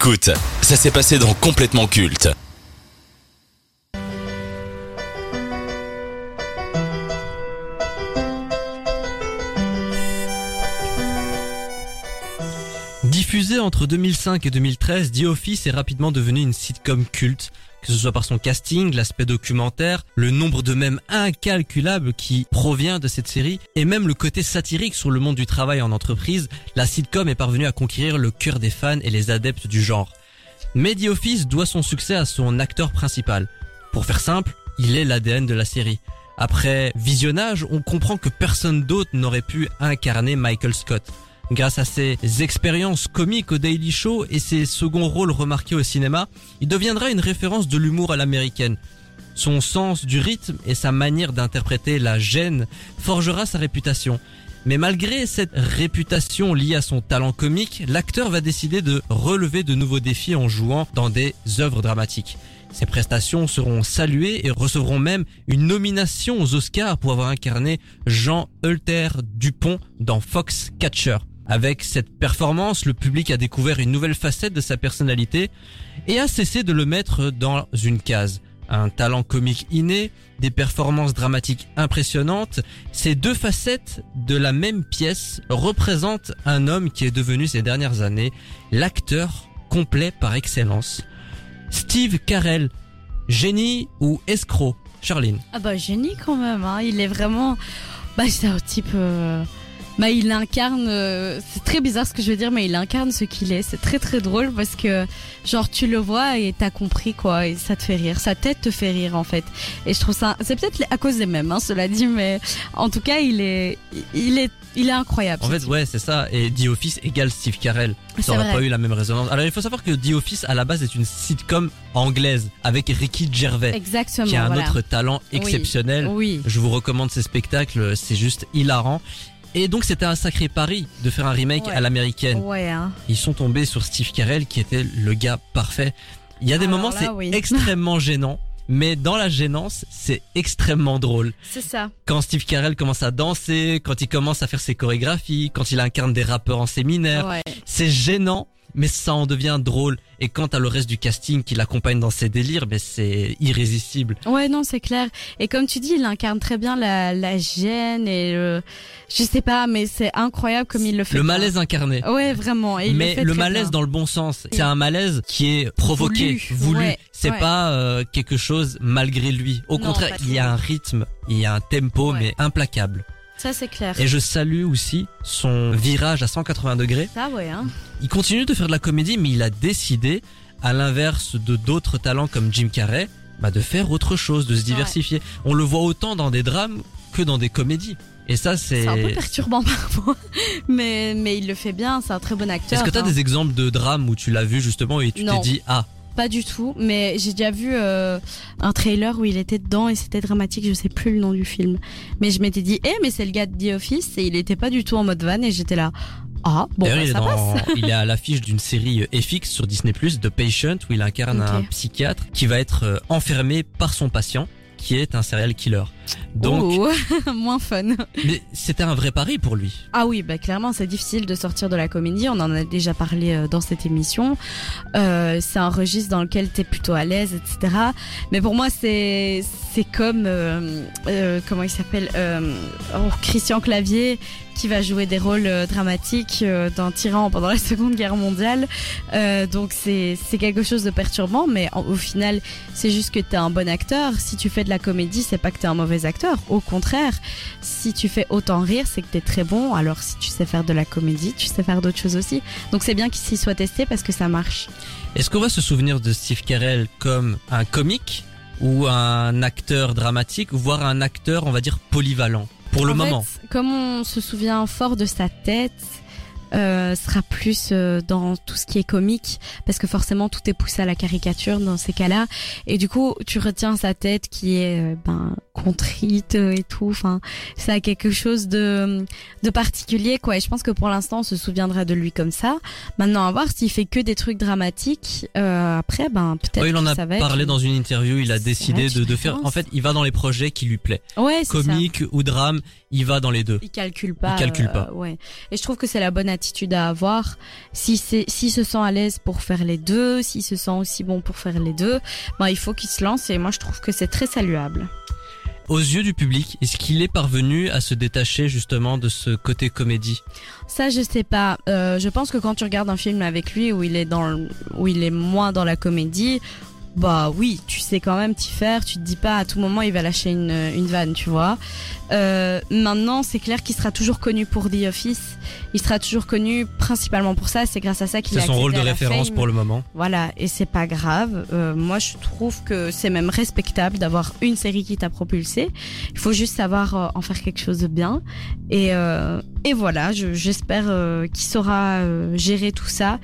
Écoute, ça s'est passé dans Complètement Culte. Diffusé entre 2005 et 2013, The Office est rapidement devenu une sitcom culte, que ce soit par son casting, l'aspect documentaire, le nombre de mèmes incalculables qui provient de cette série, et même le côté satirique sur le monde du travail en entreprise, la sitcom est parvenue à conquérir le cœur des fans et les adeptes du genre. Mais Office doit son succès à son acteur principal. Pour faire simple, il est l'ADN de la série. Après visionnage, on comprend que personne d'autre n'aurait pu incarner Michael Scott. Grâce à ses expériences comiques au Daily Show et ses seconds rôles remarqués au cinéma, il deviendra une référence de l'humour à l'américaine. Son sens du rythme et sa manière d'interpréter la gêne forgera sa réputation. Mais malgré cette réputation liée à son talent comique, l'acteur va décider de relever de nouveaux défis en jouant dans des œuvres dramatiques. Ses prestations seront saluées et recevront même une nomination aux Oscars pour avoir incarné Jean Hulter Dupont dans Fox Catcher. Avec cette performance, le public a découvert une nouvelle facette de sa personnalité et a cessé de le mettre dans une case. Un talent comique inné, des performances dramatiques impressionnantes, ces deux facettes de la même pièce représentent un homme qui est devenu ces dernières années l'acteur complet par excellence. Steve Carell, génie ou escroc Charline? Ah bah génie quand même, hein. il est vraiment... Bah c'est un type... euh, Bah il incarne... euh, C'est très bizarre ce que je veux dire, mais il incarne ce qu'il est. C'est très très drôle parce que genre tu le vois et t'as compris quoi, et ça te fait rire. Sa tête te fait rire en fait. Et je trouve ça... C'est peut-être à cause des mêmes, hein, cela dit, mais en tout cas il est... Il est... Il est incroyable. En fait, ouais, c'est ça. Et The Office égale Steve Carell. C'est Ça aurait pas eu la même résonance. Alors, il faut savoir que The Office, à la base, est une sitcom anglaise avec Ricky Gervais, Exactement. qui a un voilà. autre talent exceptionnel. Oui. Je vous recommande ces spectacles, c'est juste hilarant. Et donc, c'était un sacré pari de faire un remake Ouais. à l'américaine. Ouais, hein. Ils sont tombés sur Steve Carell, qui était le gars parfait. Il y a des Alors moments, c'est oui. extrêmement gênant. Mais dans la gênance, c'est extrêmement drôle C'est ça. quand Steve Carell commence à danser, quand il commence à faire ses chorégraphies, quand il incarne des rappeurs en séminaire, Ouais. c'est gênant, mais ça en devient drôle. Et quant à le reste du casting qui l'accompagne dans ses délires, ben c'est irrésistible. Ouais, non, c'est clair. Et comme tu dis, il incarne très bien la, la gêne et le, je sais pas, mais c'est incroyable comme il le fait. Le bien. malaise incarné. Ouais, vraiment. Et il mais le, fait le très malaise bien. dans le bon sens. C'est un malaise qui est provoqué, Voulu, voulu. ouais, c'est ouais. pas euh, quelque chose malgré lui. Au Non, contraire, il y a un rythme, il y a un tempo, Ouais. mais implacable. Ça, c'est clair. Et je salue aussi son virage à 180 degrés. Ça, ouais, hein. Il continue de faire de la comédie, mais il a décidé, à l'inverse de d'autres talents comme Jim Carrey, bah de faire autre chose, de se diversifier. On le voit autant dans des drames que dans des comédies. Et ça, c'est. C'est un peu perturbant parfois. Mais, mais il le fait bien. C'est un très bon acteur. Est-ce que tu as hein. des exemples de drames où tu l'as vu justement et tu t'es dit ah Pas du tout. Mais j'ai déjà vu euh, un trailer où il était dedans et c'était dramatique. Je sais plus le nom du film. Mais je m'étais dit, eh, mais c'est le gars de The Office et il était pas du tout en mode van et j'étais là. Ah, bon, bah, il, est ça dans- passe. il est à l'affiche d'une série euh, FX sur Disney+, The Patient, où il incarne un psychiatre qui va être euh, enfermé par son patient, qui est un serial killer. Donc, Oh, moins fun. mais c'était un vrai pari pour lui. Ah oui, bah clairement, c'est difficile de sortir de la comédie. On en a déjà parlé euh, dans cette émission. Euh, c'est un registre dans lequel t'es plutôt à l'aise, etc. Mais pour moi, c'est c'est comme euh, euh, comment il s'appelle oh, Christian Clavier qui va jouer des rôles dramatiques d'un tyran pendant la Seconde Guerre mondiale. Donc c'est c'est quelque chose de perturbant, mais en- au final, c'est juste que t'es un bon acteur. Si tu fais de la comédie, c'est pas que t'es un mauvais acteur. Au contraire, si tu fais autant rire, c'est que t'es très bon. Alors si tu sais faire de la comédie, tu sais faire d'autres choses aussi. Donc c'est bien qu'il s'y soit testé parce que ça marche. Est-ce qu'on va se souvenir de Steve Carell comme un comique ou un acteur dramatique, voire un acteur, on va dire, polyvalent Pour le En moment. comme on se souvient fort de sa tête, euh, sera plus euh, dans tout ce qui est comique parce que forcément tout est poussé à la caricature dans ces cas-là et du coup tu retiens sa tête qui est euh, ben contrite euh, et tout enfin ça a quelque chose de de particulier quoi et je pense que pour l'instant on se souviendra de lui comme ça maintenant à voir s'il fait que des trucs dramatiques euh, après ben peut-être Ouais, il en a ça va être parlé dans une interview, il a décidé de, de faire, en fait, il va dans les projets qui lui plaît. ouais c'est ça. Comique ou drame, il va dans les deux. il calcule pas Il calcule pas. ouais et je trouve que c'est la bonne attitude à avoir. Si c'est, s'il se sent à l'aise pour faire les deux, s'il se sent aussi bon pour faire les deux, ben, il faut qu'il se lance et moi je trouve que c'est très saluable. Aux yeux du public, est-ce qu'il est parvenu à se détacher justement de ce côté comédie? Ça, je sais pas. Euh, je pense que quand tu regardes un film avec lui où il est dans, le- où il est moins dans la comédie, bah oui, tu sais quand même t'y faire. Tu te dis pas à tout moment il va lâcher une, une vanne, tu vois. Euh, maintenant, c'est clair qu'il sera toujours connu pour The Office. Il sera toujours connu principalement pour ça. C'est grâce à ça qu'il C'est a son rôle de référence Fame. pour le moment. Voilà, et c'est pas grave. Euh, moi, je trouve que c'est même respectable d'avoir une série qui t'a propulsé. Il faut juste savoir euh, en faire quelque chose de bien. Et, euh, et voilà, je- j'espère qu'il saura gérer tout ça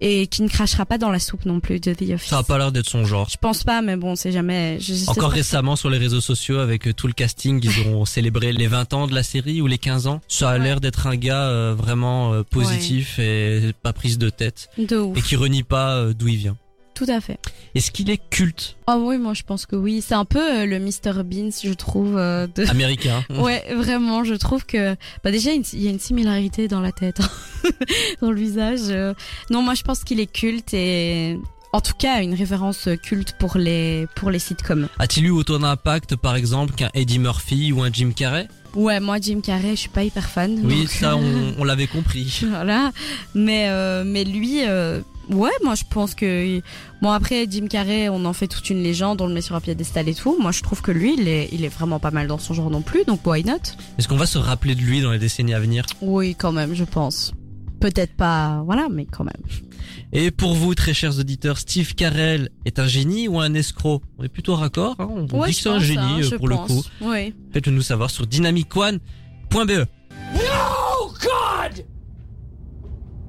et qu'il ne crachera pas dans la soupe non plus de The Office. Ça a pas l'air d'être son genre. Je pense pas, mais bon, c'est jamais. Je, je- Encore récemment sur les réseaux sociaux avec euh, tout le casting, ils ont célébré les 20 ans de la série ou les 15 ans. Ça a Ouais. l'air d'être un gars euh, vraiment euh, positif et pas prise de tête De ouf. et qui renie pas euh, d'où il vient. Tout à fait. Est-ce qu'il est culte? Oh oui, moi je pense que oui. C'est un peu euh, le Mr Beans, je trouve. euh, de... américain Ouais, vraiment, je trouve que bah déjà il y a une similarité dans la tête, hein. dans le visage. euh. Non, moi je pense qu'il est culte et en tout cas une référence culte pour les pour les sitcoms. A-t-il eu autant d'impact par exemple qu'un Eddie Murphy ou un Jim Carrey? Ouais, moi Jim Carrey, je suis pas hyper fan. Oui, donc, ça on, on l'avait compris. voilà, mais euh, mais lui, euh, ouais, moi je pense que bon après Jim Carrey, on en fait toute une légende, on le met sur un piédestal et tout. Moi je trouve que lui, il est il est vraiment pas mal dans son genre non plus, donc why not? Est-ce qu'on va se rappeler de lui dans les décennies à venir? Oui, quand même, je pense. Peut-être pas, voilà, mais quand même. Et pour vous, très chers auditeurs, Steve Carell est un génie ou un escroc? On est plutôt raccord, hein? On Ouais, dit que c'est un génie hein, euh, pour pense. le coup. Oui. Faites-le nous savoir sur dynamicone.be.